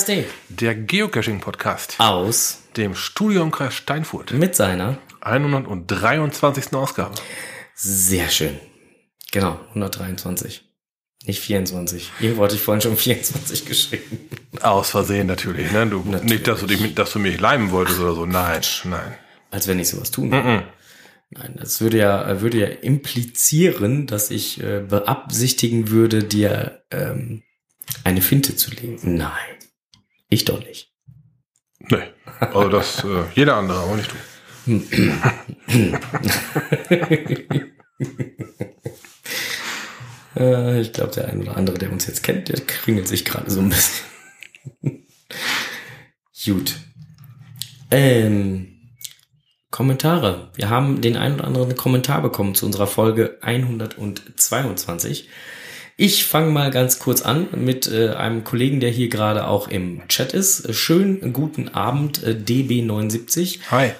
KSD. Der Geocaching-Podcast. Aus. Dem Studiumkreis Steinfurt. Mit seiner 123. Ausgabe. Sehr schön. Genau, 123. Nicht 24. Irgendwo hatte ich vorhin schon 24 geschrieben. Aus Versehen natürlich, ne? Du, Natürlich. Nicht, dass du, dich, dass du mich leimen wolltest oder so. Nein, nein. Als wenn ich sowas tun würde. Nein, das würde ja, würde ja implizieren, dass ich äh, beabsichtigen würde, dir ähm, eine Finte zu legen. Nein. Ich doch nicht. Nee. Also das, äh, jeder andere, aber nicht du. Äh, ich glaube, der ein oder andere, der uns jetzt kennt, der kringelt sich gerade so ein bisschen. Gut. Ähm, Kommentare. Wir haben den einen oder anderen Kommentar bekommen zu unserer Folge 122. Ich fange mal ganz kurz an mit äh, einem Kollegen, der hier gerade auch im Chat ist. Schönen guten Abend, äh, DB79. Hi.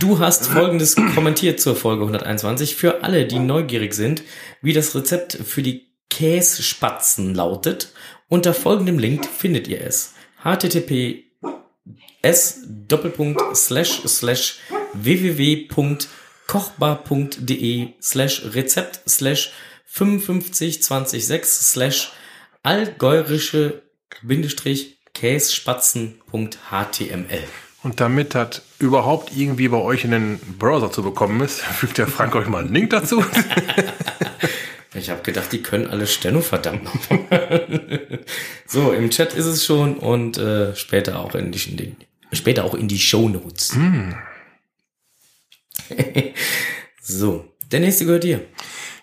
Du hast Folgendes kommentiert zur Folge 121. Für alle, die neugierig sind, wie das Rezept für die Kässpatzen lautet, unter folgendem Link findet ihr es. http s doppelpunkt slash slash www.kochbar.de slash rezept slash 55226 slash allgäurische Bindestrich Kässpatzen.html. Und damit das überhaupt irgendwie bei euch in den Browser zu bekommen ist, fügt der Frank euch mal einen Link dazu. Ich habe gedacht, die können alle Steno verdammt nochmal. so, im Chat ist es schon und äh, später auch in die, in die später auch in die Shownotes. so, der nächste gehört dir.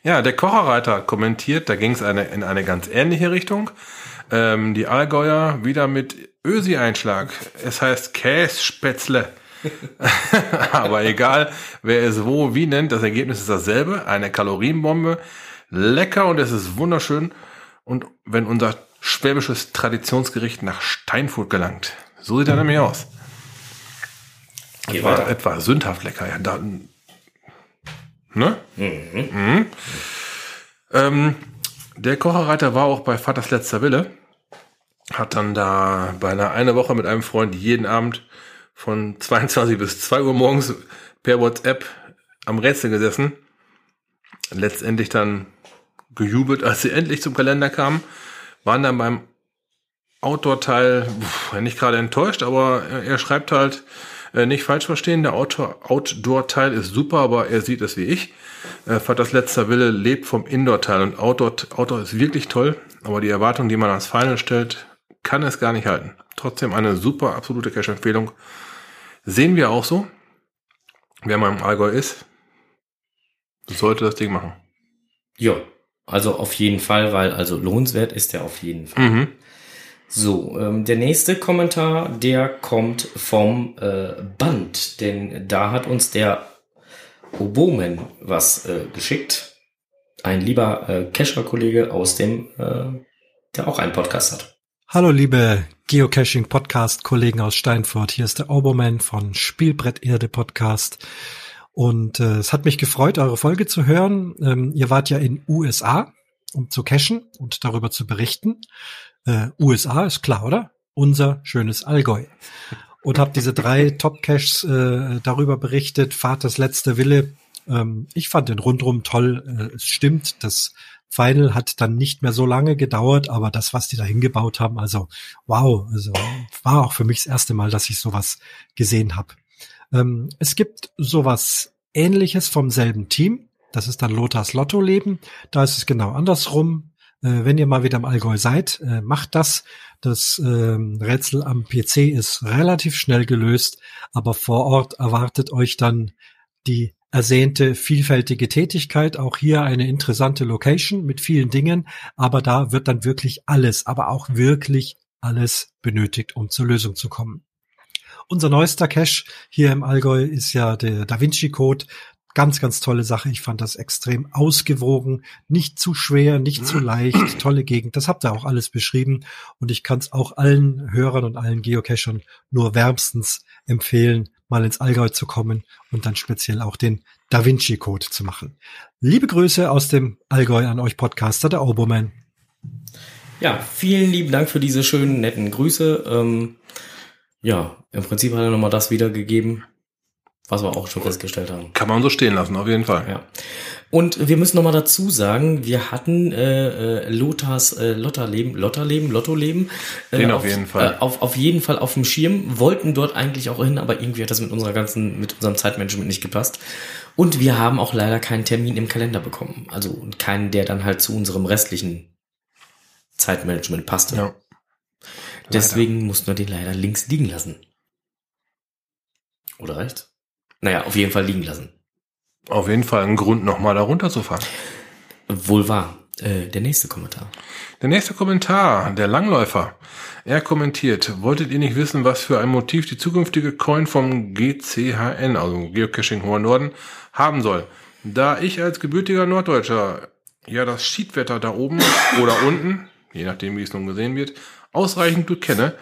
Ja, der Kocherreiter kommentiert, da ging es eine, in eine ganz ähnliche Richtung. Ähm, die Allgäuer wieder mit Ösi-Einschlag. Es heißt Kässpätzle. Aber egal, wer es wo wie nennt, das Ergebnis ist dasselbe. Eine Kalorienbombe. Lecker und es ist wunderschön. Und wenn unser schwäbisches Traditionsgericht nach Steinfurt gelangt. So sieht er nämlich aus. Etwa, etwa sündhaft lecker. Ja, da, ne? Mhm. Ähm, der Kocherreiter war auch bei Vaters letzter Wille. Hat dann da bei einer eine Woche mit einem Freund jeden Abend von 22 bis 2 Uhr morgens per WhatsApp am Rätsel gesessen. Letztendlich dann gejubelt, als sie endlich zum Kalender kamen. Waren dann beim Outdoor-Teil nicht gerade enttäuscht, aber er, er schreibt halt, äh, nicht falsch verstehen, der Outdoor- Outdoor-Teil ist super, aber er sieht es wie ich. Äh, Vaters letzter Wille lebt vom Indoor-Teil und Outdoor, Outdoor ist wirklich toll, aber die Erwartung, die man ans Final stellt, kann es gar nicht halten. Trotzdem eine super, absolute Cash-Empfehlung. Sehen wir auch so. Wer mal im Allgäu ist, sollte das Ding machen. Ja, also auf jeden Fall, weil also lohnenswert ist der auf jeden Fall. Mhm. So, ähm, der nächste Kommentar, der kommt vom äh, Band, denn da hat uns der Obomen was äh, geschickt. Ein lieber äh, Kescher-Kollege aus dem, äh, der auch einen Podcast hat. Hallo liebe Geocaching-Podcast-Kollegen aus Steinfurt. Hier ist der Oberman von Spielbretterde Podcast. Und äh, es hat mich gefreut, eure Folge zu hören. Ähm, ihr wart ja in USA, um zu cachen und darüber zu berichten. Äh, USA ist klar, oder? Unser schönes Allgäu. Und habt diese drei Top-Caches äh, darüber berichtet. Vaters letzter Wille. Ähm, ich fand den rundrum toll. Äh, es stimmt, das Final hat dann nicht mehr so lange gedauert, aber das, was die da hingebaut haben, also wow, also war auch für mich das erste Mal, dass ich sowas gesehen habe. Ähm, es gibt sowas ähnliches vom selben Team. Das ist dann Lothars Lotto-Leben. Da ist es genau andersrum. Äh, wenn ihr mal wieder im Allgäu seid, äh, macht das. Das ähm, Rätsel am PC ist relativ schnell gelöst, aber vor Ort erwartet euch dann die ersehnte vielfältige Tätigkeit. Auch hier eine interessante Location mit vielen Dingen, aber da wird dann wirklich alles, aber auch wirklich alles benötigt, um zur Lösung zu kommen. Unser neuester Cache hier im Allgäu ist ja der Da Vinci Code. Ganz, ganz tolle Sache. Ich fand das extrem ausgewogen, nicht zu schwer, nicht zu leicht, tolle Gegend. Das habt ihr auch alles beschrieben und ich kann es auch allen Hörern und allen Geocachern nur wärmstens empfehlen, mal ins Allgäu zu kommen und dann speziell auch den Da Vinci Code zu machen. Liebe Grüße aus dem Allgäu an euch Podcaster, der Oberman. Ja, vielen lieben Dank für diese schönen, netten Grüße. Ähm, ja, im Prinzip hat er nochmal das wiedergegeben, was wir auch schon festgestellt haben. Kann man so stehen lassen, auf jeden Fall. Ja. Und wir müssen nochmal dazu sagen, wir hatten äh, äh, Lothars äh, Lotterleben, Lotterleben, Lottoleben. Äh, Den auf jeden Fall. Äh, auf, auf jeden Fall auf dem Schirm, wollten dort eigentlich auch hin, aber irgendwie hat das mit unserer ganzen, mit unserem Zeitmanagement nicht gepasst. Und wir haben auch leider keinen Termin im Kalender bekommen. Also keinen, der dann halt zu unserem restlichen Zeitmanagement passte. Ja. Deswegen mussten wir den leider links liegen lassen. Oder rechts? Naja, auf jeden Fall liegen lassen. Auf jeden Fall ein Grund, nochmal da runterzufahren. Wohl wahr. Äh, der nächste Kommentar. Der nächste Kommentar, der Langläufer. Er kommentiert, wolltet ihr nicht wissen, was für ein Motiv die zukünftige Coin vom GCHN, also Geocaching Hoher Norden, haben soll? Da ich als gebürtiger Norddeutscher ja das Schiedwetter da oben oder unten, je nachdem wie es nun gesehen wird, ausreichend gut kenne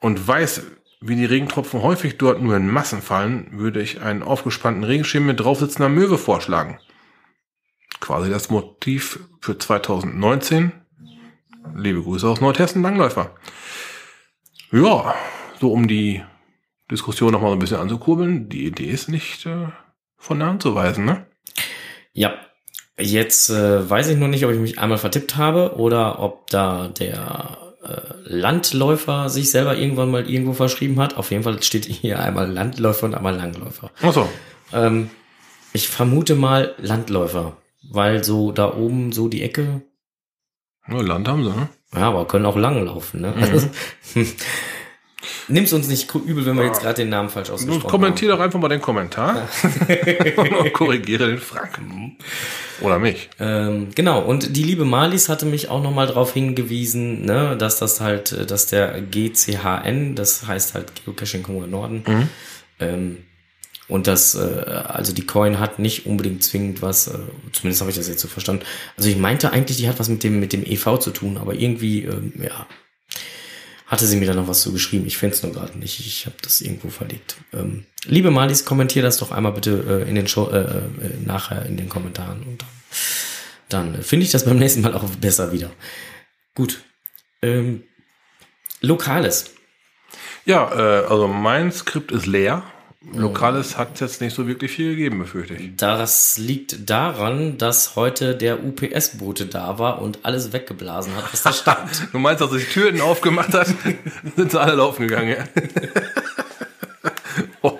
und weiß, wie die Regentropfen häufig dort nur in Massen fallen, würde ich einen aufgespannten Regenschirm mit draufsitzender Möwe vorschlagen. Quasi das Motiv für 2019. Liebe Grüße aus Nordhessen, Langläufer. Ja, so um die Diskussion nochmal ein bisschen anzukurbeln. Die Idee ist nicht äh, von der Hand zu weisen, ne? Ja, jetzt äh, weiß ich noch nicht, ob ich mich einmal vertippt habe oder ob da der Landläufer sich selber irgendwann mal irgendwo verschrieben hat. Auf jeden Fall steht hier einmal Landläufer und einmal Langläufer. Ach so. Ähm, ich vermute mal Landläufer, weil so da oben so die Ecke, Ja, Land haben sie, ne? ja, aber können auch lang laufen. Ne? Also, Nimm's uns nicht übel, wenn wir jetzt gerade den Namen falsch ausgesprochen kommentier doch einfach mal den Kommentar. Und korrigiere den Frank. Oder mich. Ähm, genau, und die liebe Marlies hatte mich auch nochmal darauf hingewiesen, ne, dass das halt, äh, dass der GCHN, das heißt halt Geocaching Kongo Norden, ähm, und das, äh, also die Coin hat nicht unbedingt zwingend was, äh, zumindest habe ich das jetzt so verstanden. Also ich meinte eigentlich, die hat was mit dem, mit dem EV zu tun, aber irgendwie, ähm, ja, hatte sie mir da noch was zu geschrieben. Ich finde es nur gerade nicht. Ich habe das irgendwo verlegt. Ähm, liebe Marlies, kommentier das doch einmal bitte äh, in den Show, äh, äh, nachher in den Kommentaren und dann, dann äh, finde ich das beim nächsten Mal auch besser wieder. Gut. Ähm, Lokales. Ja, äh, also mein Skript ist leer. Lokales hat jetzt nicht so wirklich viel gegeben, befürchte ich. Das liegt daran, dass heute der UPS-Bote da war und alles weggeblasen hat, was da stand. Du meinst, dass er die Türen aufgemacht hat, sind sie alle laufen gegangen, ja?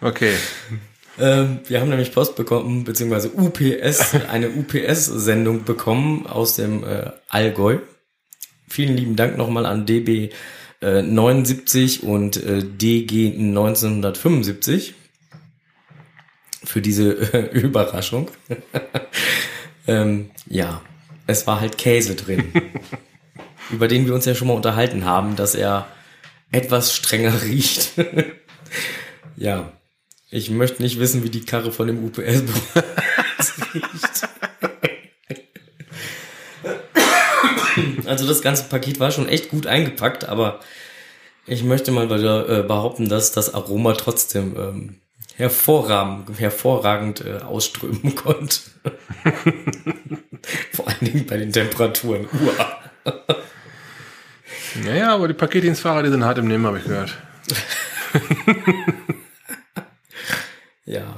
okay. Ähm, wir haben nämlich Post bekommen, beziehungsweise UPS, eine UPS-Sendung bekommen aus dem äh, Allgäu. Vielen lieben Dank nochmal an DB äh, 79 und äh, DG 1975 für diese äh, Überraschung. ähm, ja, es war halt Käse drin, über den wir uns ja schon mal unterhalten haben, dass er etwas strenger riecht. ja, ich möchte nicht wissen, wie die Karre von dem UPS riecht. Also das ganze Paket war schon echt gut eingepackt, aber ich möchte mal wieder äh, behaupten, dass das Aroma trotzdem ähm, hervorragend, hervorragend äh, ausströmen konnte. Vor allen Dingen bei den Temperaturen. Uah. Naja, aber die Paketdienstfahrer, die sind hart im Nehmen, habe ich gehört. Ja.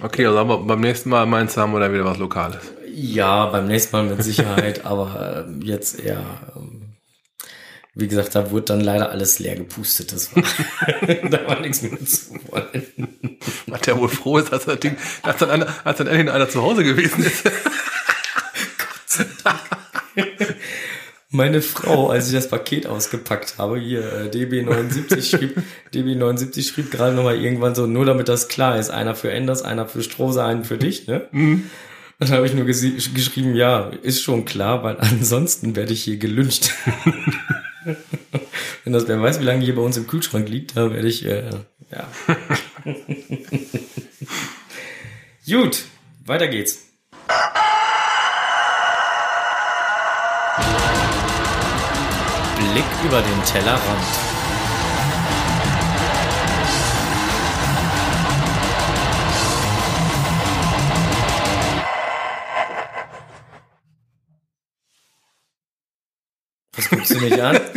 Okay, also aber beim nächsten Mal meinst du, haben wir da wieder was Lokales. Ja, beim nächsten Mal mit Sicherheit, aber ähm, jetzt eher, ähm, wie gesagt, da wurde dann leider alles leer gepustet. Das war, da war nichts mehr zu wollen. Was der wohl froh ist, dass, das Ding, dass, dann, einer, als dann endlich einer zu Hause gewesen ist. Meine Frau, als ich das Paket ausgepackt habe, hier äh, DB79 schrieb, DB79 schrieb gerade nochmal irgendwann so, nur damit das klar ist, einer für Enders, einer für Strose, einen für dich, ne? Und dann habe ich nur geschrieben, ja, ist schon klar, weil ansonsten werde ich hier gelüncht. Wenn das wer weiß, wie lange hier bei uns im Kühlschrank liegt, da werde ich, äh, ja. Gut, weiter geht's. Blick über den Tellerrand. Du mich an?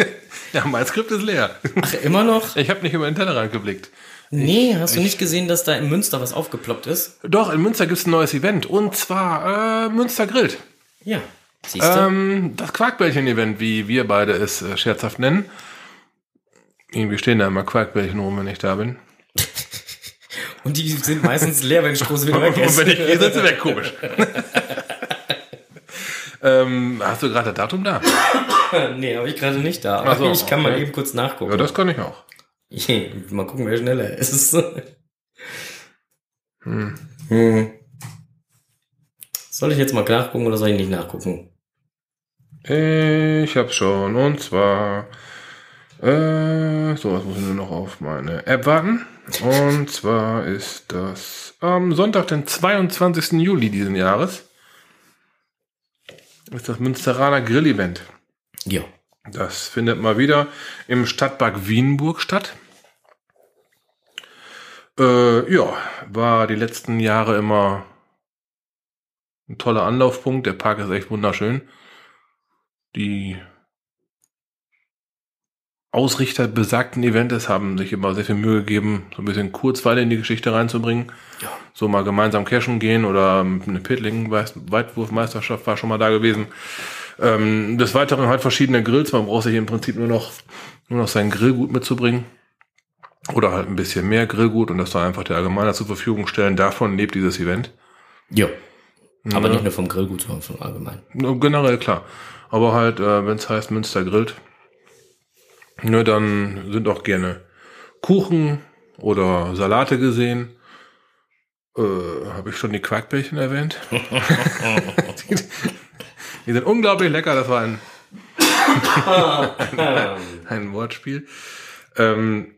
Ja, mein Skript ist leer. Ach, immer noch? Ich habe nicht über den Tellerrand geblickt. Nee, hast du nicht gesehen, dass da in Münster was aufgeploppt ist? Doch, in Münster gibt's ein neues Event. Und zwar äh, Münster grillt. Ja. Siehst du? Ähm, das Quarkbällchen-Event, wie wir beide es äh, scherzhaft nennen. Irgendwie stehen da immer Quarkbällchen rum, wenn ich da bin. Und die sind meistens leer, wenn Stroß wieder weg Und ist. wenn ich gehe, sind sie weg, komisch. Ähm, hast du gerade das Datum da? nee, habe ich gerade nicht da. Aber so, ich kann mal okay. eben kurz nachgucken. Ja, das kann ich auch. mal gucken, wer schneller ist. Hm. Hm. Soll ich jetzt mal nachgucken oder soll ich nicht nachgucken? Ich hab's schon. Und zwar. Äh, so, was muss ich nur noch auf meine App warten. Und zwar ist das am Sonntag, den 22. Juli diesen Jahres. Ist das Münsteraner Grill-Event. Ja. Das findet mal wieder im Stadtpark Wienburg statt. Äh, ja, war die letzten Jahre immer ein toller Anlaufpunkt. Der Park ist echt wunderschön. Die Ausrichter besagten Events haben sich immer sehr viel Mühe gegeben, so ein bisschen Kurzweile in die Geschichte reinzubringen. Ja. So mal gemeinsam cashen gehen oder eine Pittling-Weitwurfmeisterschaft war schon mal da gewesen. Ähm, des Weiteren halt verschiedene Grills. Man braucht sich im Prinzip nur noch, nur noch sein Grillgut mitzubringen. Oder halt ein bisschen mehr Grillgut und das dann einfach der Allgemeiner zur Verfügung stellen. Davon lebt dieses Event. Ja. Aber Ja. nicht nur vom Grillgut, sondern vom Allgemeinen. Generell klar. Aber halt, äh, wenn es heißt Münster grillt, ne, dann sind auch gerne Kuchen oder Salate gesehen. Äh, Habe ich schon die Quarkbällchen erwähnt? die, die sind unglaublich lecker. Das war ein, ein Wortspiel. Ähm,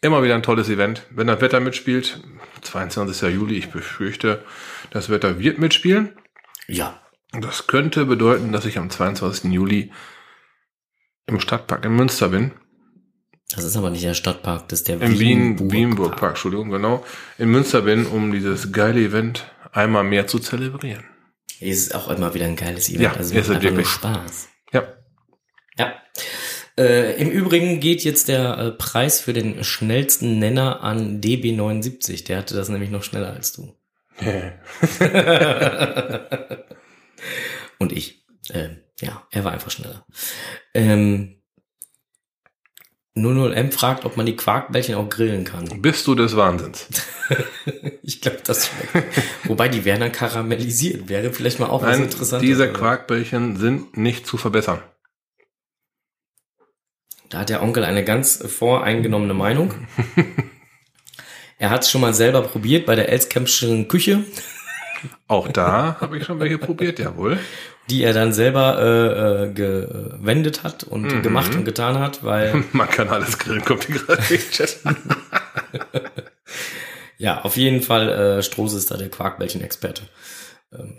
immer wieder ein tolles Event. Wenn das Wetter mitspielt, 22. Juli, ich befürchte, das Wetter wird mitspielen. Ja. Das könnte bedeuten, dass ich am 22. Juli im Stadtpark in Münster bin. Das ist aber nicht der Stadtpark, das ist der Im Wien, Wienburg Wienburg Park, Entschuldigung, genau. In Münster bin, um dieses geile Event einmal mehr zu zelebrieren. Es ist auch immer wieder ein geiles Event. Ja, also ist es nur wirklich. Spaß. Ja. Ja. Äh, Im Übrigen geht jetzt der äh, Preis für den schnellsten Nenner an DB79. Der hatte das nämlich noch schneller als du. Und ich. Ähm, ja, er war einfach schneller. Ähm, 00M fragt, ob man die Quarkbällchen auch grillen kann. Bist du des Wahnsinns? ich glaube, das schmeckt. Wobei, die wären dann karamellisiert. Wäre vielleicht mal auch was Nein, Interessantes. diese oder? Quarkbällchen sind nicht zu verbessern. Da hat der Onkel eine ganz voreingenommene Meinung. er hat es schon mal selber probiert bei der Elskämpfschen Küche, Auch da habe ich schon welche probiert, jawohl. die er dann selber äh, äh, gewendet hat und Mhm. gemacht und getan hat, weil Man kann alles grillen, kommt hier gerade ja, auf jeden Fall äh, Strohse ist da der Quarkbällchen-Experte. Ähm,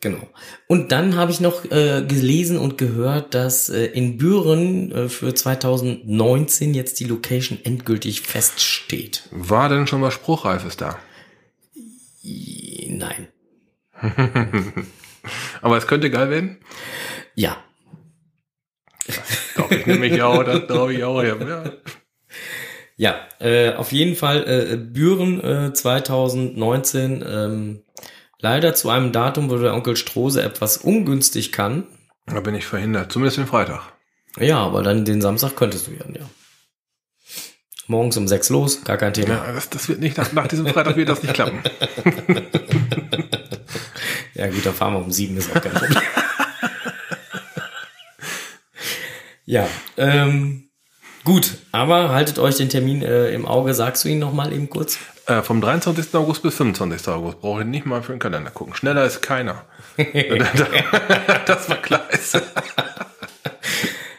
genau. Und dann habe ich noch äh, gelesen und gehört, dass äh, in Büren äh, für 2019 jetzt die Location endgültig feststeht. War denn schon was Spruchreifes da? Nein. Aber es könnte geil werden. Ja, Glaube ich nämlich auch, das glaube ich auch. Ja. ja. Ja, äh, auf jeden Fall äh, Büren äh, 2019 ähm, leider zu einem Datum, wo der Onkel Strose etwas ungünstig kann. Da bin ich verhindert, zumindest den Freitag. Ja, aber dann den Samstag könntest du ja, ja. Morgens um sechs los, gar kein Thema. Ja, das, das wird nicht, nach, nach diesem Freitag wird das nicht klappen. Ja, gut, dann fahren wir um sieben, ist auch kein Problem. ja, ähm, gut, aber haltet euch den Termin äh, im Auge. Sagst du ihn noch mal eben kurz? Äh, vom 23. August bis 25. August brauche ich nicht mal für den Kalender gucken. Schneller ist keiner. das war klar.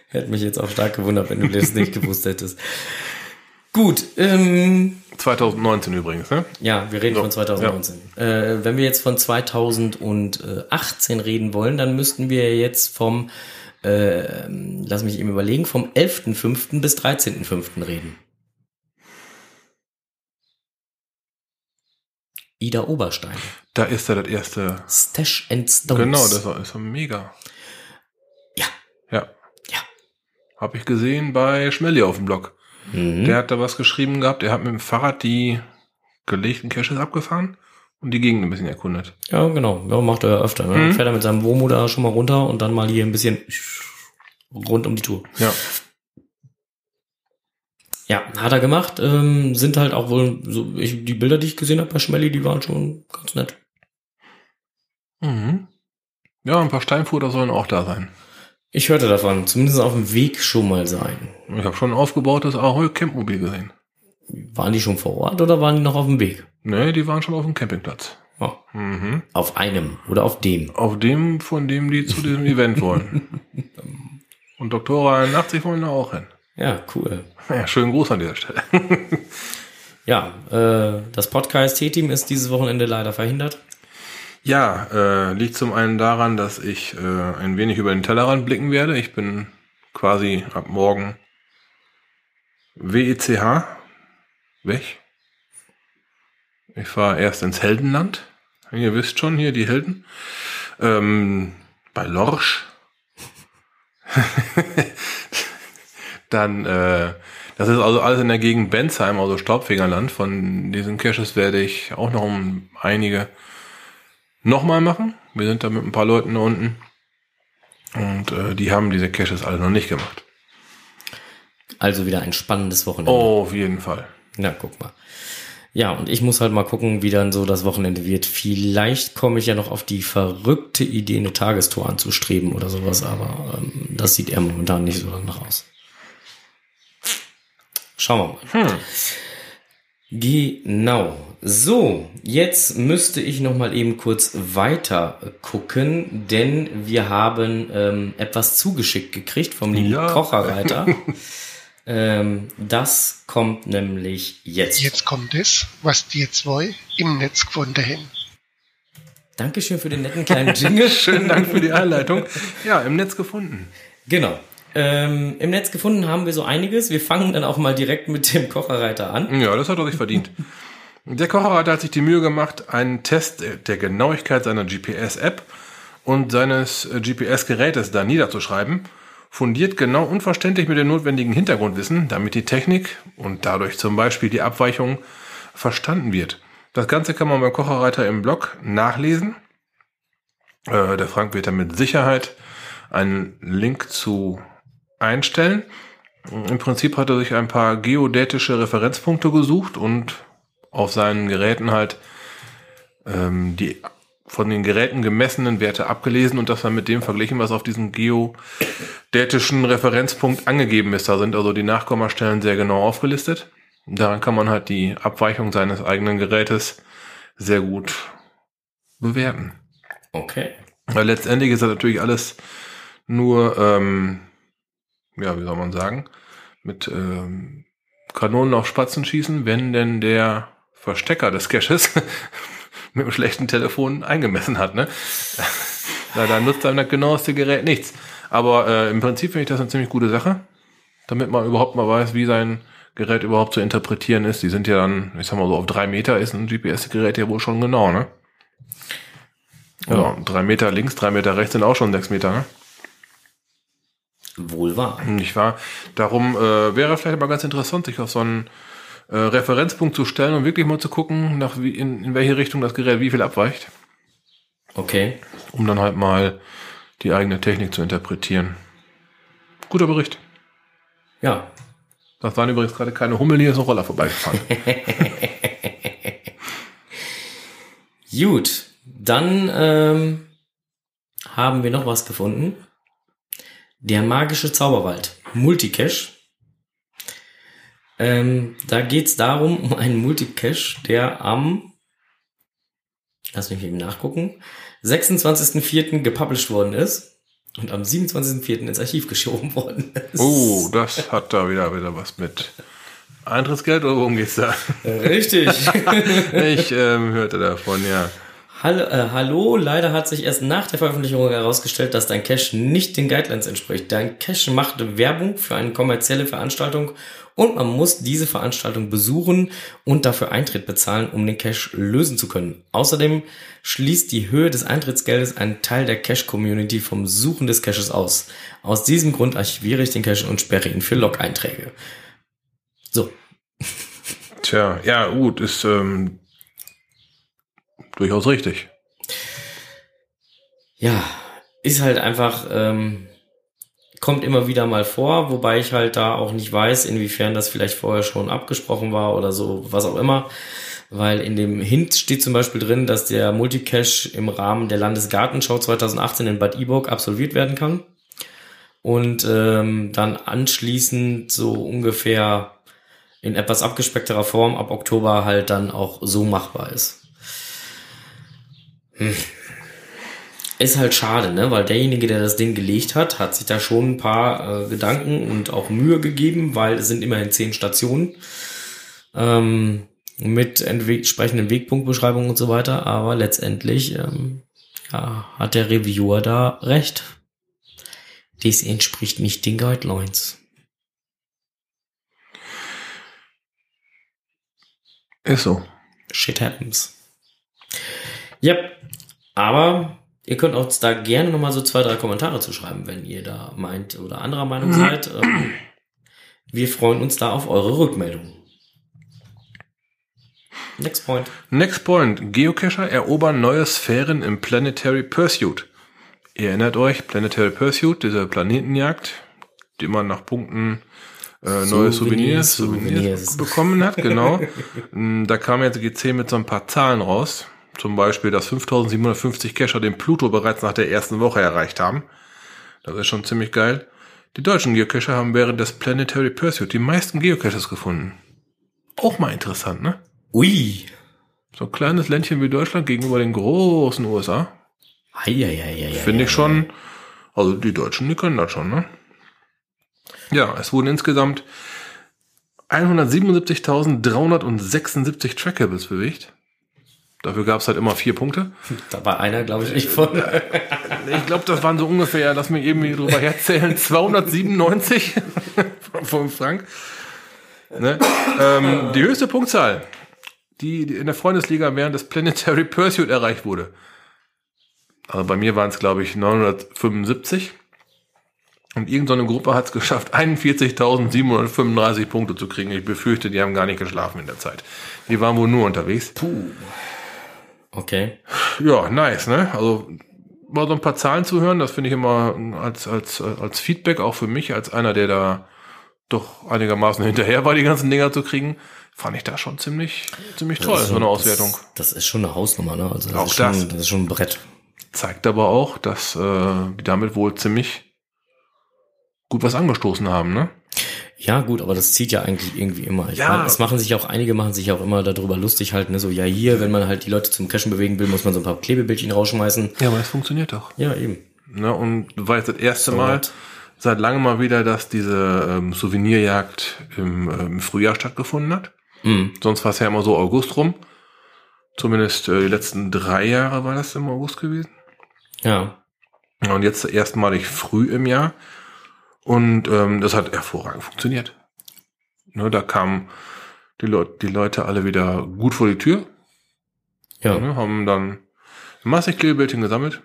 Hätte mich jetzt auch stark gewundert, wenn du das nicht gewusst hättest. Gut, ähm, 2019 übrigens, ne? ja, wir reden So, von 2019. Äh, wenn wir jetzt von 2018 reden wollen, dann müssten wir jetzt vom, äh, lass mich eben überlegen, vom 11.05. bis 13.05. reden. Ida Oberstein. Da ist ja das erste. Stash and Stones. Genau, das war, ist mega. Ja. Ja. Ja. Habe ich gesehen bei Schmelly auf dem Blog. Mhm. Der hat da was geschrieben gehabt. Er hat mit dem Fahrrad die gelegten Caches abgefahren und die Gegend ein bisschen erkundet. Ja, genau. Ja, macht er ja öfter. Ne? Mhm. Fährt er mit seinem Womo da schon mal runter und dann mal hier ein bisschen rund um die Tour. Ja. Ja, hat er gemacht. Ähm, sind halt auch wohl so, ich, die Bilder, die ich gesehen habe bei Schmelly, die waren schon ganz nett. Mhm. Ja, ein paar Steinfutter sollen auch da sein. Ich hörte davon, zumindest auf dem Weg schon mal sein. Ich habe schon ein aufgebautes Ahoi Campmobil gesehen. Waren die schon vor Ort oder waren die noch auf dem Weg? Ne, die waren schon auf dem Campingplatz. Oh, Mhm. auf einem oder auf dem. Auf dem, von dem die zu diesem Event wollen. Und Doktora 81 wollen da auch hin. Ja, cool. Ja, schönen Gruß an dieser Stelle. Ja, äh, das Podcast-Team ist dieses Wochenende leider verhindert. Ja, äh, liegt zum einen daran, dass ich äh, ein wenig über den Tellerrand blicken werde. Ich bin quasi ab morgen WECH weg. Ich fahre erst ins Heldenland. Ihr wisst schon, hier die Helden. Ähm, bei Lorsch. Dann, äh, das ist also alles in der Gegend Bensheim, also Staubfängerland. Von diesen Caches werde ich auch noch um einige nochmal machen. Wir sind da mit ein paar Leuten da unten. Und äh, die haben diese Caches alle noch nicht gemacht. Also wieder ein spannendes Wochenende. Oh, auf jeden Fall. Na, guck mal. Ja, und ich muss halt mal gucken, wie dann so das Wochenende wird. Vielleicht komme ich ja noch auf die verrückte Idee, eine Tagestour anzustreben oder sowas, aber ähm, das sieht eher momentan nicht so danach aus. Schauen wir mal. Hm. Genau. So, jetzt müsste ich noch mal eben kurz weiter gucken, denn wir haben ähm, etwas zugeschickt gekriegt vom lieben Ja. Kocherreiter. ähm, das kommt nämlich jetzt. Jetzt kommt es, was die zwei im Netz gefunden haben. Dankeschön für den netten kleinen Jingle. Schönen Dank für die Einleitung. Ja, im Netz gefunden. Genau. Ähm, Im Netz gefunden haben wir so einiges. Wir fangen dann auch mal direkt mit dem Kocherreiter an. Ja, das hat er sich verdient. Der Kocherreiter hat sich die Mühe gemacht, einen Test der Genauigkeit seiner GPS-App und seines äh, GPS-Gerätes da niederzuschreiben, fundiert genau und verständlich mit dem notwendigen Hintergrundwissen, damit die Technik und dadurch zum Beispiel die Abweichung verstanden wird. Das Ganze kann man beim Kocherreiter im Blog nachlesen. Äh, der Frank wird da mit Sicherheit einen Link zu einstellen. Im Prinzip hat er sich ein paar geodätische Referenzpunkte gesucht und auf seinen Geräten halt ähm, die von den Geräten gemessenen Werte abgelesen und das dann mit dem verglichen, was auf diesem geodätischen Referenzpunkt angegeben ist. Da sind also die Nachkommastellen sehr genau aufgelistet. Daran kann man halt die Abweichung seines eigenen Gerätes sehr gut bewerten. Okay. Weil letztendlich ist das natürlich alles nur, ähm, ja, wie soll man sagen, mit ähm, Kanonen auf Spatzen schießen, wenn denn der Verstecker des Caches mit einem schlechten Telefon eingemessen hat, ne? Na, dann nutzt einem das genaueste Gerät nichts. Aber äh, im Prinzip finde ich das eine ziemlich gute Sache, damit man überhaupt mal weiß, wie sein Gerät überhaupt zu interpretieren ist. Die sind ja dann, ich sag mal so, auf drei Meter ist ein GPS-Gerät ja wohl schon genau, ne? Ja, drei Meter links, drei Meter rechts sind auch schon sechs Meter, ne? Wohl wahr. Nicht wahr? Darum äh, wäre vielleicht mal ganz interessant, sich auf so einen äh, Referenzpunkt zu stellen und wirklich mal zu gucken, nach wie, in, in welche Richtung das Gerät wie viel abweicht, Okay. um dann halt mal die eigene Technik zu interpretieren. Guter Bericht. Ja. Das waren übrigens gerade keine Hummeln, hier ist ein Roller vorbeigefahren. Gut. Dann ähm, haben wir noch was gefunden. Der magische Zauberwald. Multicache. Ähm, da geht's darum, um einen Multicache, der am, lass mich eben nachgucken, 26.04. gepublished worden ist und am 27.04. ins Archiv geschoben worden ist. oh, das hat da wieder, wieder was mit Eintrittsgeld oder worum geht's da? Richtig. Ich ähm, hörte davon, ja. Hallo, äh, hallo, leider hat sich erst nach der Veröffentlichung herausgestellt, dass dein Cache nicht den Guidelines entspricht. Dein Cache macht Werbung für eine kommerzielle Veranstaltung und man muss diese Veranstaltung besuchen und dafür Eintritt bezahlen, um den Cache lösen zu können. Außerdem schließt die Höhe des Eintrittsgeldes einen Teil der Cache-Community vom Suchen des Caches aus. Aus diesem Grund archiviere ich den Cache und sperre ihn für Log-Einträge. So. Tja, ja, gut, ist ähm, durchaus richtig. Ja, ist halt einfach, ähm, kommt immer wieder mal vor, wobei ich halt da auch nicht weiß, inwiefern das vielleicht vorher schon abgesprochen war oder so, was auch immer. Weil in dem Hint steht zum Beispiel drin, dass der Multicache im Rahmen der Landesgartenschau 2018 in Bad Iburg absolviert werden kann. Und ähm, dann anschließend so ungefähr in etwas abgespeckterer Form ab Oktober halt dann auch so machbar ist. Hm. Ist halt schade, ne? Weil derjenige, der das Ding gelegt hat, hat sich da schon ein paar äh, Gedanken und auch Mühe gegeben, weil es sind immerhin zehn Stationen ähm, mit entsprechenden Wegpunktbeschreibungen und so weiter. Aber letztendlich ähm, ja, hat der Reviewer da recht. Dies entspricht nicht den Guidelines. Ist so. Shit happens. Yep. Aber ihr könnt uns da gerne nochmal so zwei, drei Kommentare zu schreiben, wenn ihr da meint oder anderer Meinung seid. Ähm, wir freuen uns da auf eure Rückmeldung. Next point. Next point. Geocacher erobern neue Sphären im Planetary Pursuit. Ihr erinnert euch, Planetary Pursuit, diese Planetenjagd, die man nach Punkten äh, neue Souvenirs, Souvenirs, Souvenirs. bekommen hat, genau. Mm, da kam jetzt GC mit so ein paar Zahlen raus. Zum Beispiel, dass 5750 Cacher den Pluto bereits nach der ersten Woche erreicht haben. Das ist schon ziemlich geil. Die deutschen Geocacher haben während des Planetary Pursuit die meisten Geocaches gefunden. Auch mal interessant, ne? Ui. So ein kleines Ländchen wie Deutschland gegenüber den großen USA. Finde ich schon. Also die Deutschen, die können das schon, ne? Ja, es wurden insgesamt 177.376 Trackables bewegt. Dafür gab es halt immer vier Punkte. Da war einer, glaube ich, nicht von. Ich glaube, das waren so ungefähr, lass mich eben hier drüber herzählen, 297 vom Frank. Ne? Ähm, die höchste Punktzahl, die die in der Freundesliga während des Planetary Pursuit erreicht wurde. Also bei mir waren es, glaube ich, 975. Und irgendeine Gruppe hat es geschafft, 41.735 Punkte zu kriegen. Ich befürchte, die haben gar nicht geschlafen in der Zeit. Die waren wohl nur unterwegs. Puh. Okay. Ja, nice, ne? Also mal so ein paar Zahlen zu hören, das finde ich immer als, als, als Feedback auch für mich, als einer, der da doch einigermaßen hinterher war, die ganzen Dinger zu kriegen, fand ich da schon ziemlich, ziemlich toll, ist so eine schon- Auswertung. Das, das ist schon eine Hausnummer, ne? Also das Auch ist schon, das. das ist schon ein Brett. Zeigt aber auch, dass äh, die damit wohl ziemlich gut was angestoßen haben, ne? Ja, gut, aber das zieht ja eigentlich irgendwie immer. Ich Ja. meine, es machen sich auch, einige machen sich auch immer darüber lustig halt, ne, so, ja, hier, wenn man halt die Leute zum Cashen bewegen will, muss man so ein paar Klebebildchen rausschmeißen. Ja, aber es funktioniert doch. Ja, eben. Ne? Und war jetzt das erste So Mal seit langem mal wieder, dass diese ähm, Souvenirjagd im, ähm, Frühjahr stattgefunden hat. Mhm. Sonst war es ja immer so August rum. Zumindest äh, die letzten drei Jahre war das im August gewesen. Ja. Ja, Und jetzt erstmalig früh im Jahr. Und ähm, das hat hervorragend funktioniert. Ne, da kamen die, Leut die Leute alle wieder gut vor die Tür. Ja. Ne, haben dann massig Klebebildchen gesammelt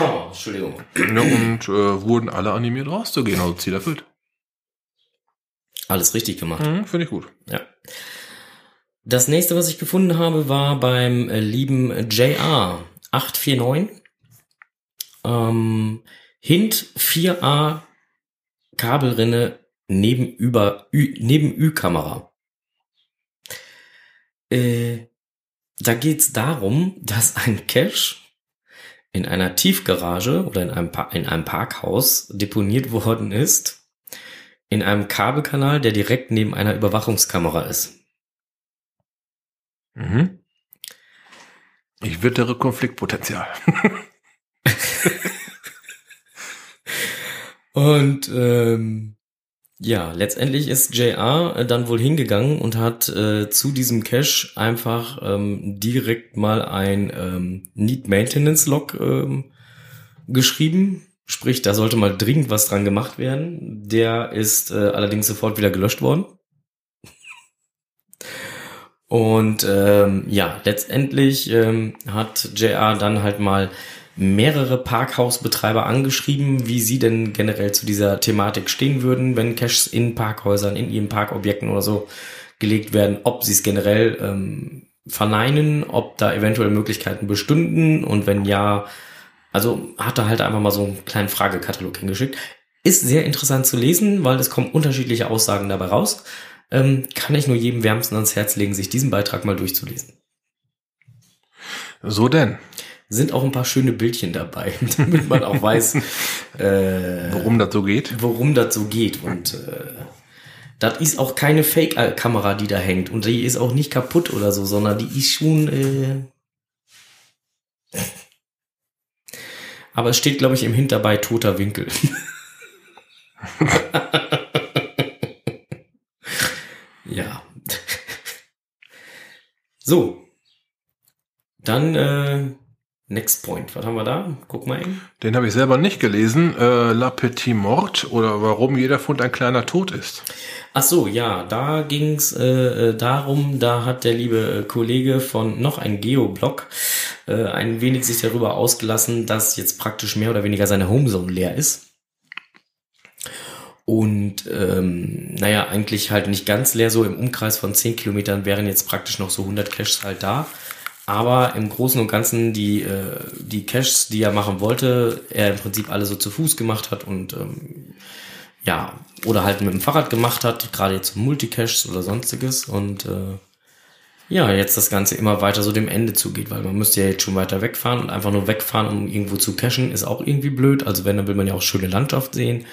Oh, Entschuldigung. ne, und äh, wurden alle animiert rauszugehen. Also Ziel erfüllt. Alles richtig gemacht. Mhm, Finde ich gut. Ja. Das nächste, was ich gefunden habe, war beim äh, lieben JR 849. Ähm, Hint 4a Kabelrinne neben über Ü, neben Ü-Kamera. Äh, da geht's darum, dass ein Cache in einer Tiefgarage oder in einem, pa in einem Parkhaus deponiert worden ist, in einem Kabelkanal, der direkt neben einer Überwachungskamera ist. Mhm. Ich wittere Konfliktpotenzial. Und ähm, ja, letztendlich ist JR dann wohl hingegangen und hat äh, zu diesem Cache einfach ähm, direkt mal ein ähm, Need Maintenance Log ähm, geschrieben. Sprich, da sollte mal dringend was dran gemacht werden. Der ist äh, allerdings sofort wieder gelöscht worden. Und ähm, ja, letztendlich ähm, hat JR dann halt mal mehrere Parkhausbetreiber angeschrieben, wie sie denn generell zu dieser Thematik stehen würden, wenn Caches in Parkhäusern, in ihren Parkobjekten oder so gelegt werden, ob sie es generell ähm, verneinen, ob da eventuell Möglichkeiten bestünden und wenn ja, also hat er halt einfach mal so einen kleinen Fragekatalog hingeschickt. Ist sehr interessant zu lesen, weil es kommen unterschiedliche Aussagen dabei raus. Ähm, kann ich nur jedem wärmsten ans Herz legen, sich diesen Beitrag mal durchzulesen. So denn. Sind auch ein paar schöne Bildchen dabei, damit man auch weiß, äh, worum das so geht. Worum das so geht. Und äh, das ist auch keine Fake-Kamera, die da hängt. Und die ist auch nicht kaputt oder so, sondern die ist schon. Äh Aber es steht, glaube ich, im Hinterbei toter Winkel. ja. so. Dann äh, Next Point. Was haben wir da? Guck mal eben. Den habe ich selber nicht gelesen. Äh, La Petite Mort oder warum jeder Fund ein kleiner Tod ist. Ach so, ja, da ging's äh, äh, darum, da hat der liebe Kollege von noch ein Geoblog äh, ein wenig sich darüber ausgelassen, dass jetzt praktisch mehr oder weniger seine Homezone leer ist. Und ähm, naja, eigentlich halt nicht ganz leer, so im Umkreis von 10 Kilometern wären jetzt praktisch noch so 100 Caches halt da. Aber im Großen und Ganzen die, äh, die Caches, die er machen wollte, er im Prinzip alle so zu Fuß gemacht hat und ähm, ja, oder halt mit dem Fahrrad gemacht hat, gerade jetzt Multicaches oder sonstiges und äh, ja, jetzt das Ganze immer weiter so dem Ende zugeht, weil man müsste ja jetzt schon weiter wegfahren und einfach nur wegfahren, um irgendwo zu cachen, ist auch irgendwie blöd. Also wenn, dann will man ja auch schöne Landschaft sehen.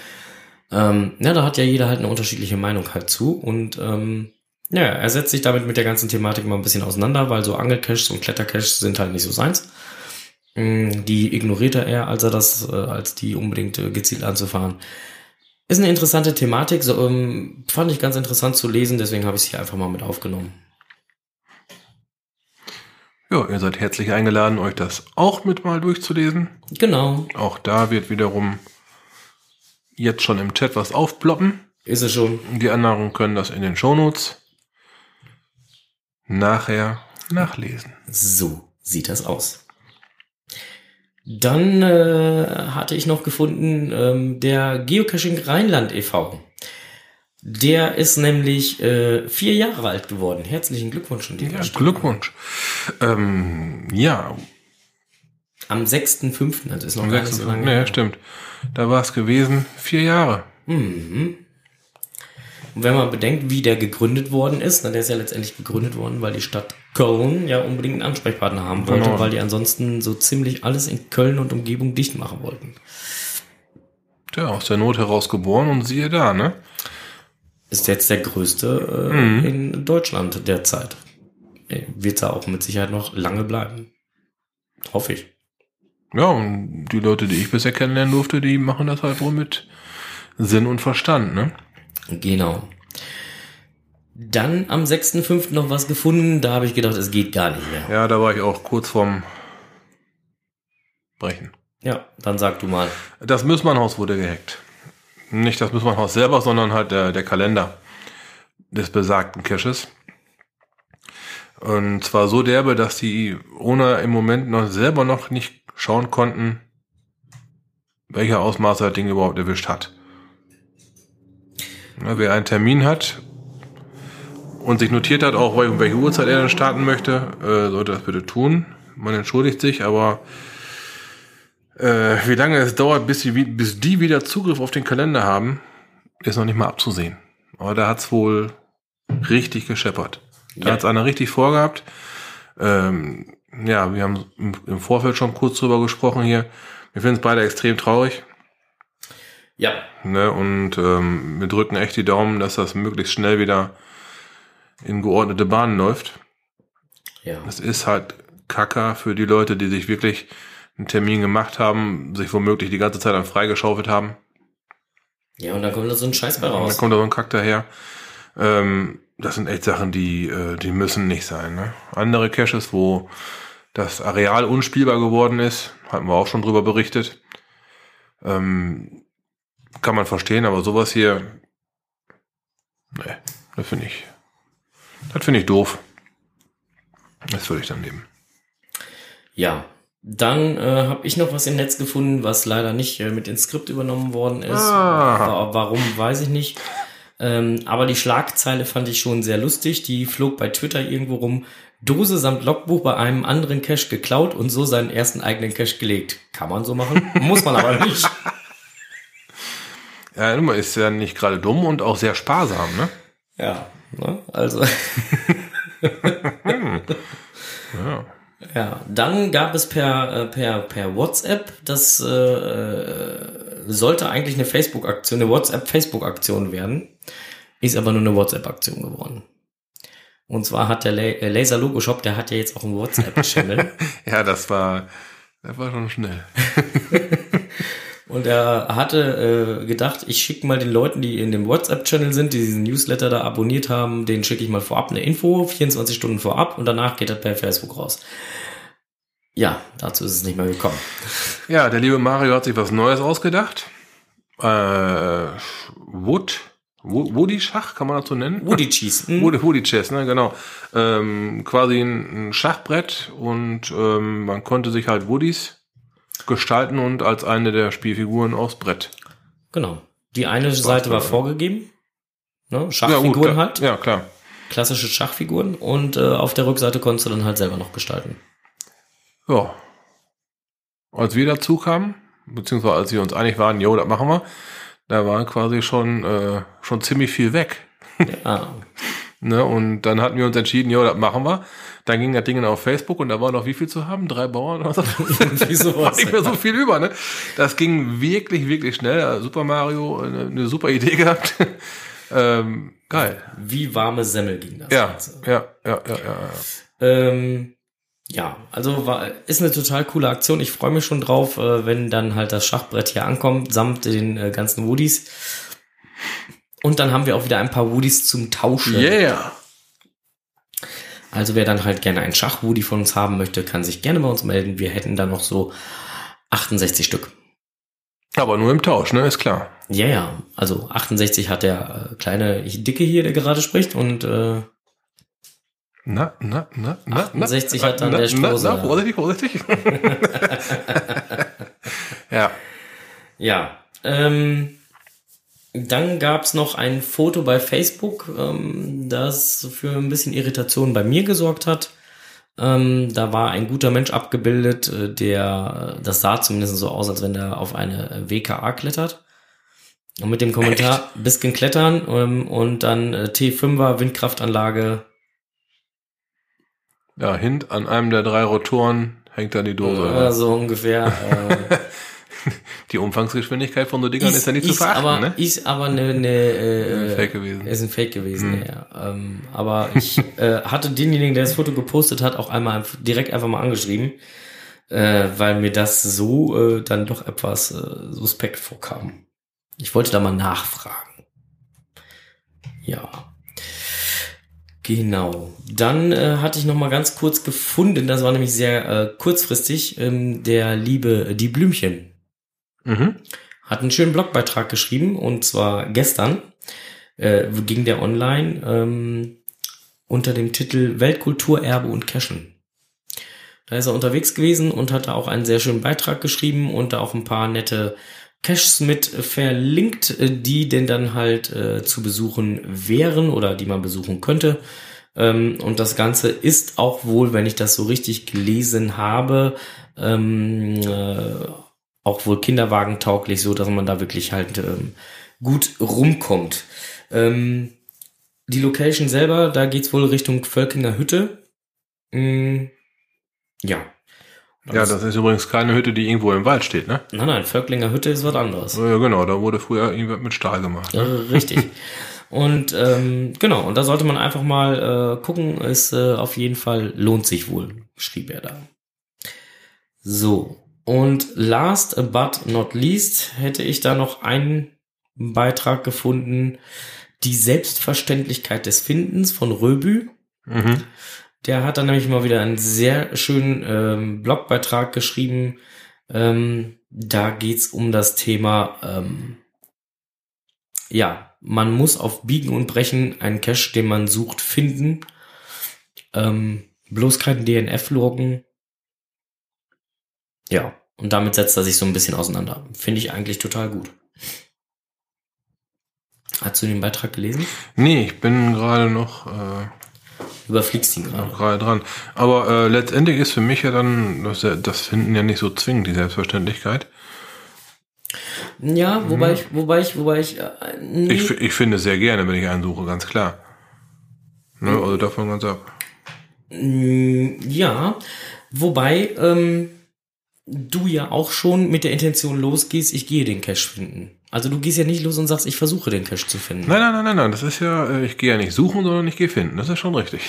Ähm, ja, da hat ja jeder halt eine unterschiedliche Meinung halt zu und ähm, ja, er setzt sich damit mit der ganzen Thematik mal ein bisschen auseinander, weil so Angelcaches und Klettercaches sind halt nicht so seins. Mm, die ignoriert er eher, als er das, äh, als die unbedingt äh, gezielt anzufahren. Ist eine interessante Thematik, so, ähm, fand ich ganz interessant zu lesen, deswegen habe ich es hier einfach mal mit aufgenommen. Ja, ihr seid herzlich eingeladen, euch das auch mit mal durchzulesen. Genau. Auch da wird wiederum jetzt schon im Chat was aufploppen. Ist es schon. Die anderen können das in den Shownotes nachher nachlesen. So sieht das aus. Dann äh, hatte ich noch gefunden, ähm, der Geocaching Rheinland e.V. Der ist nämlich äh, vier Jahre alt geworden. Herzlichen Glückwunsch an dieser ja, Glückwunsch. Ähm, ja. Am 6.5., das ist noch Am gar nicht so lange. Ja, stimmt. Da war es gewesen, vier Jahre. Mhm. Und wenn man bedenkt, wie der gegründet worden ist, na, der ist ja letztendlich gegründet worden, weil die Stadt Köln ja unbedingt einen Ansprechpartner haben wollte, genau. weil die ansonsten so ziemlich alles in Köln und Umgebung dicht machen wollten. Ja, aus der Not heraus geboren und siehe da, ne? Ist jetzt der größte äh, mhm. in Deutschland derzeit. Wird da auch mit Sicherheit noch lange bleiben. Hoffe ich. Ja, und die Leute, die ich bisher kennenlernen durfte, die machen das halt wohl mit Sinn und Verstand, ne? Genau. Dann am 6.5. noch was gefunden, da habe ich gedacht, es geht gar nicht mehr. Ja, da war ich auch kurz vorm Brechen. Ja, dann sag du mal. Das Müssmannhaus wurde gehackt. Nicht das Müssmannhaus selber, sondern halt der, der Kalender des besagten Caches. Und zwar so derbe, dass die ohne im Moment noch selber noch nicht schauen konnten, welcher Ausmaße das Ding überhaupt erwischt hat. Wer einen Termin hat und sich notiert hat, auch um welche Uhrzeit er dann starten möchte, äh, sollte das bitte tun. Man entschuldigt sich, aber äh, wie lange es dauert, bis die, bis die wieder Zugriff auf den Kalender haben, ist noch nicht mal abzusehen. Aber da hat's wohl richtig gescheppert. Da ja. hat's einer richtig vorgehabt. Ähm, ja, wir haben im Vorfeld schon kurz drüber gesprochen hier. Wir finden es beide extrem traurig. Ja. Ne, und ähm, wir drücken echt die Daumen, dass das möglichst schnell wieder in geordnete Bahnen läuft. Ja. Es ist halt Kacker für die Leute, die sich wirklich einen Termin gemacht haben, sich womöglich die ganze Zeit dann freigeschaufelt haben. Ja, und dann kommt da so ein Scheiß bei raus. Und dann kommt da so ein Kack daher. Ähm, das sind echt Sachen, die, äh, die müssen nicht sein. Ne? Andere Caches, wo das Areal unspielbar geworden ist, hatten wir auch schon drüber berichtet. Ähm, kann man verstehen, aber sowas hier, nee, das finde ich, das finde ich doof. Das würde ich dann nehmen. Ja, dann äh, habe ich noch was im Netz gefunden, was leider nicht äh, mit ins Skript übernommen worden ist. Ah. Wa- Warum, weiß ich nicht. Ähm, aber die Schlagzeile fand ich schon sehr lustig. Die flog bei Twitter irgendwo rum. Dose samt Logbuch bei einem anderen Cache geklaut und so seinen ersten eigenen Cache gelegt. Kann man so machen, muss man aber nicht. Ja, ist ja nicht gerade dumm und auch sehr sparsam, ne? Ja, ne? also. Ja. Ja, dann gab es per, äh, per, per WhatsApp, das äh, äh, sollte eigentlich eine Facebook-Aktion, eine WhatsApp-Facebook-Aktion werden, ist aber nur eine WhatsApp-Aktion geworden. Und zwar hat der äh, Laser Logo Shop, der hat ja jetzt auch einen WhatsApp-Channel. Ja, das war, das war schon schnell. und er hatte äh, gedacht, ich schicke mal den Leuten, die in dem WhatsApp-Channel sind, die diesen Newsletter da abonniert haben, den schicke ich mal vorab eine Info, 24 Stunden vorab und danach geht er per Facebook raus. Ja, dazu ist es nicht mehr gekommen. Ja, der liebe Mario hat sich was Neues ausgedacht. Äh, Wood, Wo- Woody Schach, kann man so nennen? Woody Cheese. hm? Woody, Woody Chess, ne, genau. Ähm, quasi ein, ein Schachbrett und ähm, man konnte sich halt Woodies gestalten und als eine der Spielfiguren aufs Brett. Genau. Die eine Seite war vorgegeben. Ne? Ja, gut, Schachfiguren klar. halt. Ja, klar. Klassische Schachfiguren. Und äh, auf der Rückseite konntest du dann halt selber noch gestalten. Ja. Als wir dazu kamen, beziehungsweise als wir uns einig waren, jo, das machen wir, da war quasi schon, äh, schon ziemlich viel weg. Ja, Ne? Und dann hatten wir uns entschieden, jo, das machen wir. Dann ging das Ding auf Facebook und da war noch wie viel zu haben? Drei Bauern oder so? War nicht mehr so viel über, ne? Das ging wirklich, wirklich schnell. Also Super Mario, eine, eine super Idee gehabt. ähm, geil. wie warme Semmel ging das Ja, Ganze. ja, ja, ja, ja, ja. Ähm, ja, also war, ist eine total coole Aktion. Ich freue mich schon drauf, äh, wenn dann halt das Schachbrett hier ankommt, samt den äh, ganzen Woodies. Und dann haben wir auch wieder ein paar Woodies zum Tauschen. Yeah. Also wer dann halt gerne ein Schach-Woody von uns haben möchte, kann sich gerne bei uns melden. Wir hätten da noch so 68 Stück. Aber nur im Tausch, ne? Ist klar. Ja, ja. Also 68 hat der äh, kleine Dicke hier, der gerade spricht. Und äh, Na, na, na, na, 68 na, hat dann na, der na, Strohsack. na, vorsichtig, vorsichtig. ja. ja. Ähm, dann gab's noch ein Foto bei Facebook, ähm, das für ein bisschen Irritation bei mir gesorgt hat. Ähm, da war ein guter Mensch abgebildet, äh, der, das sah zumindest so aus, als wenn der auf eine WKA klettert. Und mit dem Kommentar, bisschen klettern ähm, und dann äh, T5er Windkraftanlage. Ja, hint an einem der drei Rotoren hängt dann die Dose. Äh, so ungefähr. Äh, Die Umfangsgeschwindigkeit von so Dingern ist, ja nicht zu verachten, aber, ne? Ist aber eine, eine äh, Fake gewesen. Hm. Ist ein Fake gewesen, ja. Ähm, aber ich äh, hatte denjenigen, der das Foto gepostet hat, auch einmal direkt einfach mal angeschrieben, äh, weil mir das so äh, dann doch etwas äh, suspekt vorkam. Ich wollte da mal nachfragen. Ja. Genau. Dann äh, hatte ich noch mal ganz kurz gefunden, das war nämlich sehr äh, kurzfristig, ähm, der liebe Die Blümchen Mhm. hat einen schönen Blogbeitrag geschrieben und zwar gestern äh, ging der online ähm, unter dem Titel Weltkulturerbe und Cashen. Da ist er unterwegs gewesen und hat da auch einen sehr schönen Beitrag geschrieben und da auch ein paar nette Caches mit verlinkt, äh, die denn dann halt äh, zu besuchen wären oder die man besuchen könnte. Ähm, und das Ganze ist auch wohl, wenn ich das so richtig gelesen habe, ähm, äh, auch wohl kinderwagentauglich, so dass man da wirklich halt ähm, gut rumkommt. Ähm, die Location selber, da geht's wohl Richtung Völkinger Hütte. Mm, ja. Ja, das ist übrigens keine Hütte, die irgendwo im Wald steht, ne? Nein, nein, Völklinger Hütte ist was anderes. Ja, genau, da wurde früher irgendwas mit Stahl gemacht. Ja, richtig. Und ähm, genau, und da sollte man einfach mal äh, gucken, es äh, auf jeden Fall lohnt sich wohl, schrieb er da. So, und last but not least hätte ich da noch einen Beitrag gefunden, die Selbstverständlichkeit des Findens von Röbü. Mhm. Der hat dann nämlich mal wieder einen sehr schönen ähm, Blogbeitrag geschrieben, Ähm, da geht's um das Thema, ähm, ja, man muss auf Biegen und Brechen einen Cache, den man sucht, finden. Ähm, bloß kein DNF-Loggen. Ja, und damit setzt er sich so ein bisschen auseinander. Finde ich eigentlich total gut. Hast du den Beitrag gelesen? Nee, ich bin gerade noch äh, Überfliegst ihn gerade. gerade dran. Aber äh, letztendlich ist für mich ja dann das, das Finden ja nicht so zwingend, die Selbstverständlichkeit. Ja, wobei ich, wobei ich, wobei ich, äh, nee, Ich, ich finde es sehr gerne, wenn ich einen suche, ganz klar. Ne, also davon ganz ab. Ja, wobei ähm, du ja auch schon mit der Intention losgehst, ich gehe den Cache finden. Also du gehst ja nicht los und sagst, ich versuche den Cache zu finden. Nein, nein, nein, nein, nein, das ist ja, äh, ich gehe ja nicht suchen, sondern ich gehe finden. Das ist schon richtig.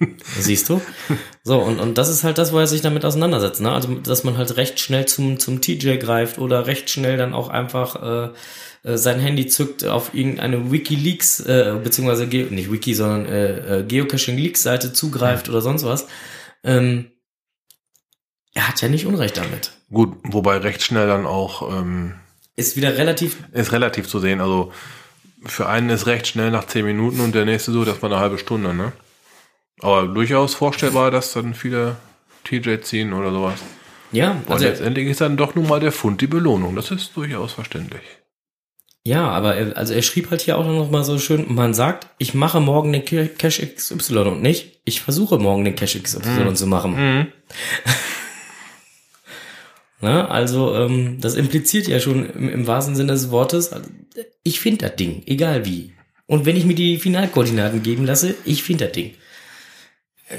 Siehst du? So, und, und das ist halt das, wo er sich damit auseinandersetzt. Ne? Also, dass man halt recht schnell zum, zum TJ greift oder recht schnell dann auch einfach äh, äh, sein Handy zückt auf irgendeine Wikileaks, äh, beziehungsweise Ge nicht Wiki, sondern äh, äh, Geocaching-Leaks-Seite zugreift oder sonst was. Ähm, er hat ja nicht Unrecht damit. Gut, wobei recht schnell dann auch ähm, Ist wieder relativ ist relativ zu sehen. Also für einen ist recht schnell nach zehn Minuten und der nächste so, das war eine halbe Stunde, ne? Aber durchaus vorstellbar, dass dann viele TJ ziehen oder sowas. Ja, Und also, letztendlich ist dann doch nun mal der Fund die Belohnung. Das ist durchaus verständlich. ja, aber er, also er schrieb halt hier auch noch mal so schön, man sagt, ich mache morgen den Ca- Cache XY und nicht, ich versuche morgen den Cache XY zu machen. Ne? Also ähm, das impliziert ja schon im, im wahrsten Sinne des Wortes, also, ich finde das Ding, egal wie. Und wenn ich mir die Finalkoordinaten geben lasse, ich finde das Ding. Äh,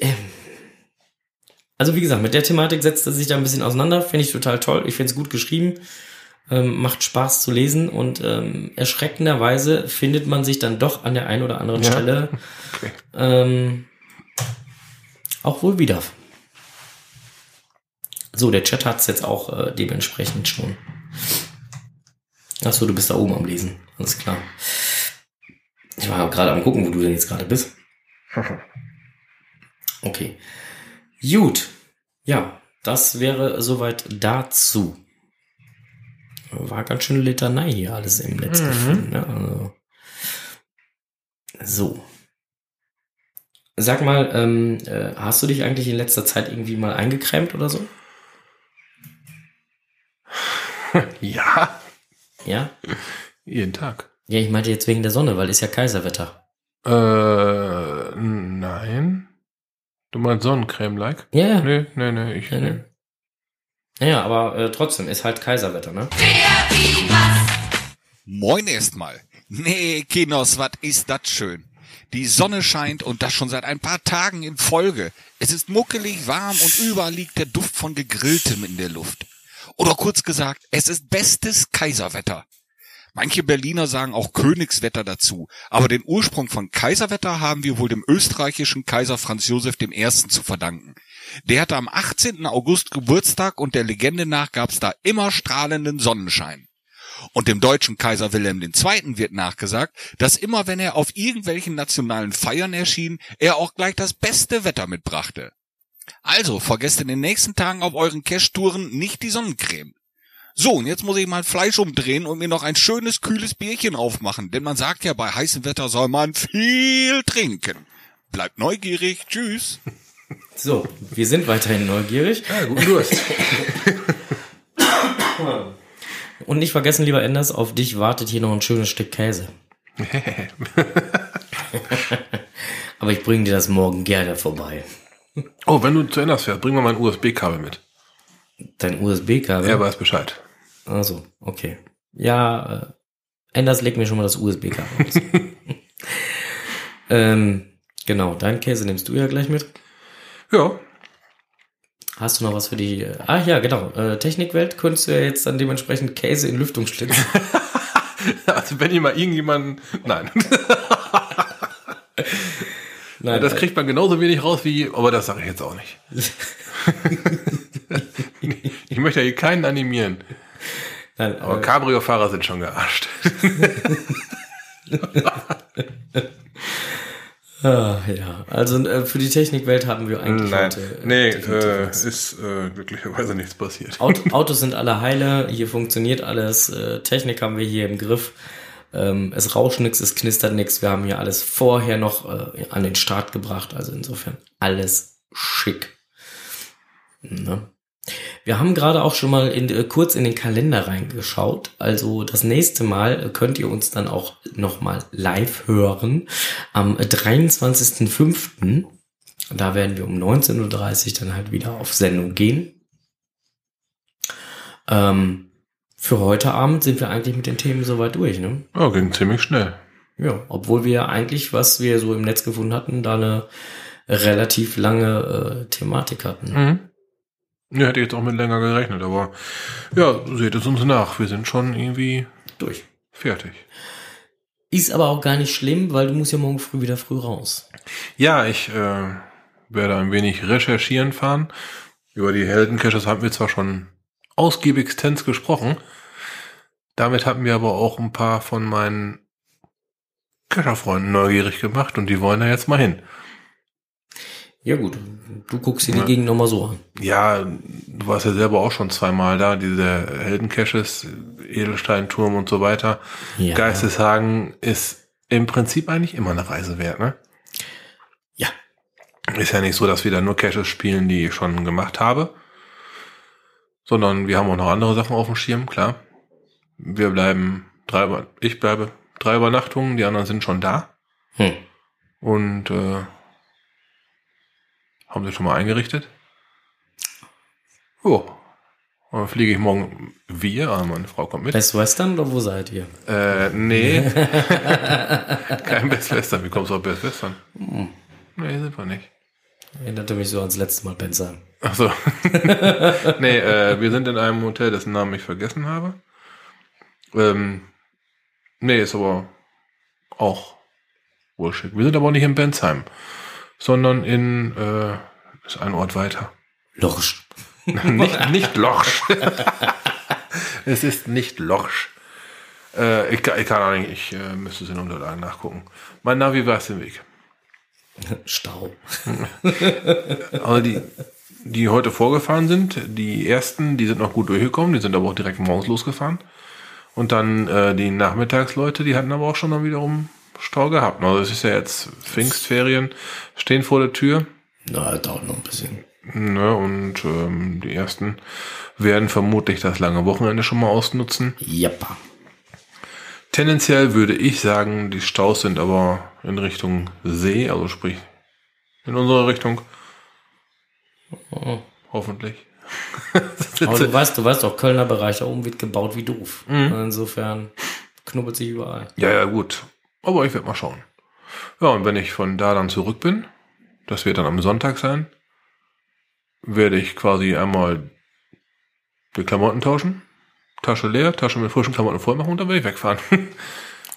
ähm. Also wie gesagt, mit der Thematik setzt er sich da ein bisschen auseinander, finde ich total toll. Ich finde es gut geschrieben, ähm, macht Spaß zu lesen und ähm, erschreckenderweise findet man sich dann doch an der einen oder anderen Ja. Stelle Okay. ähm, auch wohl wieder. So, der Chat hat es jetzt auch äh, dementsprechend schon. Achso, du bist da oben am Lesen. Alles klar. Ich war gerade am gucken, wo du denn jetzt gerade bist. Okay. Gut. Ja, das wäre soweit dazu. War ganz schön Litanei hier alles im Netz gefunden. Ne? Also. So. Sag mal, ähm, äh, hast du dich eigentlich in letzter Zeit irgendwie mal eingecremt oder so? Ja, Ja? jeden Tag. Ja, ich meinte jetzt wegen der Sonne, weil ist ja Kaiserwetter. Äh, nein. Du meinst Sonnencreme-like? Ja, ja. Nee, nee, nee, ich Ja, nee. ne? Naja, aber äh, trotzdem ist halt Kaiserwetter, ne? Moin erstmal. Nee, Kinos, was ist das schön? Die Sonne scheint und das schon seit ein paar Tagen in Folge. Es ist muckelig warm und überall liegt der Duft von Gegrilltem in der Luft. Oder kurz gesagt, es ist bestes Kaiserwetter. Manche Berliner sagen auch Königswetter dazu, aber den Ursprung von Kaiserwetter haben wir wohl dem österreichischen Kaiser Franz Josef I. zu verdanken. Der hatte am 18. August Geburtstag und der Legende nach gab's da immer strahlenden Sonnenschein. Und dem deutschen Kaiser Wilhelm II. wird nachgesagt, dass immer wenn er auf irgendwelchen nationalen Feiern erschien, er auch gleich das beste Wetter mitbrachte. Also vergesst in den nächsten Tagen auf euren Cash-Touren nicht die Sonnencreme. So, und jetzt muss ich mal Fleisch umdrehen und mir noch ein schönes, kühles Bierchen aufmachen, denn man sagt ja, bei heißem Wetter soll man viel trinken. Bleibt neugierig, tschüss. So, wir sind weiterhin neugierig. Ja, guten Durst. Und nicht vergessen, lieber Enders, auf dich wartet hier noch ein schönes Stück Käse. Aber ich bringe dir das morgen gerne vorbei. Oh, wenn du zu Ende fährst, bring mal mein USB-Kabel mit. Dein USB-Kabel? Er weiß Bescheid. Also, okay. Ja, äh, Enders leg mir schon mal das USB-Kabel aus. ähm, genau, dein Käse nimmst du ja gleich mit. Ja, Hast du noch was für die? Ah ja, genau. Äh, Technikwelt könntest du ja jetzt dann dementsprechend Käse in Lüftung schlitzen. also wenn ihr mal irgendjemanden... Nein, Nein, das kriegt man genauso wenig raus wie... Aber das sage ich jetzt auch nicht. ich möchte ja hier keinen animieren. nein, Aber äh, Cabrio-Fahrer sind schon gearscht. Ah, ja, also äh, für die Technikwelt haben wir eigentlich Nein, heute. äh, nee, äh, ist äh, glücklicherweise nichts passiert. Auto, Autos sind alle heile, hier funktioniert alles, äh, Technik haben wir hier im Griff. Ähm, es rauscht nix, es knistert nix. Wir haben hier alles vorher noch äh, an den Start gebracht. Also insofern alles schick. Ne? Wir haben gerade auch schon mal in, äh, kurz in den Kalender reingeschaut. Also das nächste Mal könnt ihr uns dann auch noch mal live hören am 23.05. Da werden wir um 19.30 Uhr dann halt wieder auf Sendung gehen. Ähm, für heute Abend sind wir eigentlich mit den Themen soweit durch, ne? Ja, ging ziemlich schnell. Ja, obwohl wir eigentlich, was wir so im Netz gefunden hatten, da eine relativ lange äh, Thematik hatten. Mhm. Ja, hätte ich jetzt auch mit länger gerechnet, aber ja, seht es uns nach. Wir sind schon irgendwie Durch. fertig. Ist aber auch gar nicht schlimm, weil du musst ja morgen früh wieder früh raus. Ja, ich äh, werde ein wenig recherchieren fahren. Über die Heldencaches haben wir zwar schon ausgiebigstens gesprochen. Damit hatten wir aber auch ein paar von meinen Cacher-Freunden neugierig gemacht und die wollen da jetzt mal hin. Ja gut, du guckst dir Ja. die Gegend nochmal so an. Ja, du warst ja selber auch schon zweimal da, diese Heldencaches, Edelsteinturm und so weiter. Ja. Geisteshagen ist im Prinzip eigentlich immer eine Reise wert, ne? Ja. Ist ja nicht so, dass wir da nur Caches spielen, die ich schon gemacht habe, sondern wir haben auch noch andere Sachen auf dem Schirm, klar. Wir bleiben drei, ich bleibe drei Übernachtungen, die anderen sind schon da Hm. und äh, haben sie schon mal eingerichtet. Oh. Und dann fliege ich morgen wir, aber meine Frau kommt mit. Best Western oder wo seid ihr? Äh, nee. Kein Best Western. Wie kommst du auf Best Western? Nee, sind wir nicht. Erinnerte mich so ans letzte Mal Benzer. Ach so. nee, äh, wir sind in einem Hotel, dessen Namen ich vergessen habe. Ähm, nee, ist aber auch schick. Wir sind aber auch nicht in Bensheim, sondern in, äh, ist ein Ort weiter. Lorsch. nicht, nicht Lorsch. es ist nicht Lorsch. Äh, ich, kann- ich kann auch nicht, ich äh, müsste es in Unterlagen nachgucken. Mein Navi weiß den Weg. Stau. Also die, die heute vorgefahren sind, die ersten, die sind noch gut durchgekommen, die sind aber auch direkt morgens losgefahren. Und dann äh, die Nachmittagsleute, die hatten aber auch schon dann wiederum Stau gehabt. Also es ist ja jetzt Pfingstferien, stehen vor der Tür. Na, dauert noch ein bisschen. Ne, und ähm, die ersten werden vermutlich das lange Wochenende schon mal ausnutzen. Jappa. Tendenziell würde ich sagen, die Staus sind aber in Richtung See, also sprich in unsere Richtung. Hoffentlich. Aber du weißt, du weißt auch, Kölner Bereich da oben wird gebaut wie doof. Mhm. Insofern knubbelt sich überall. Ja, ja, gut. Aber ich werde mal schauen. Ja, und wenn ich von da dann zurück bin, das wird dann am Sonntag sein, werde ich quasi einmal die Klamotten tauschen. Tasche leer, Tasche mit frischen Klamotten voll machen und dann werde ich wegfahren.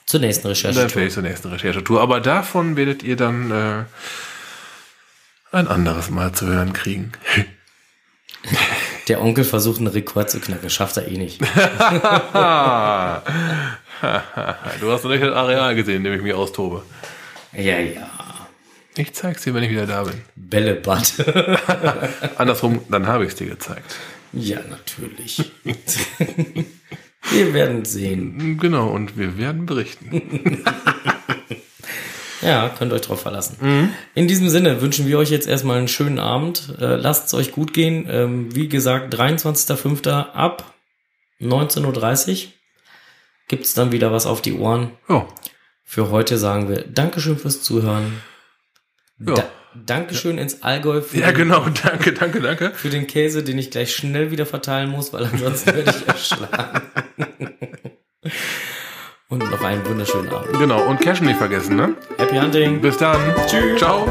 Zur nächsten dann Recherche. fahre ich zur nächsten Recherchetour. Aber davon werdet ihr dann äh, ein anderes Mal zu hören kriegen. Der Onkel versucht einen Rekord zu knacken, schafft er eh nicht. Du hast noch nicht das Areal gesehen, in dem ich mich austobe. Ja, ja. Ich zeig's dir, wenn ich wieder da bin. Bällebad. Andersrum, dann habe ich es dir gezeigt. ja, natürlich. Wir werden sehen. Genau, und wir werden berichten. Ja, könnt euch drauf verlassen. In diesem Sinne wünschen wir euch jetzt erstmal einen schönen Abend. Äh, Lasst es euch gut gehen. Ähm, wie gesagt, 23.05. ab 19.30 Uhr gibt's dann wieder was auf die Ohren. Ja, Für heute sagen wir Dankeschön fürs Zuhören. ja. Da Dankeschön ins Allgäu für, ja genau, danke, danke, danke. für den Käse, den ich gleich schnell wieder verteilen muss, weil ansonsten werde ich erschlagen. Und noch einen wunderschönen Abend. Genau, und Cash nicht vergessen, ne? Happy Hunting! Bis dann. Tschüss. Ciao.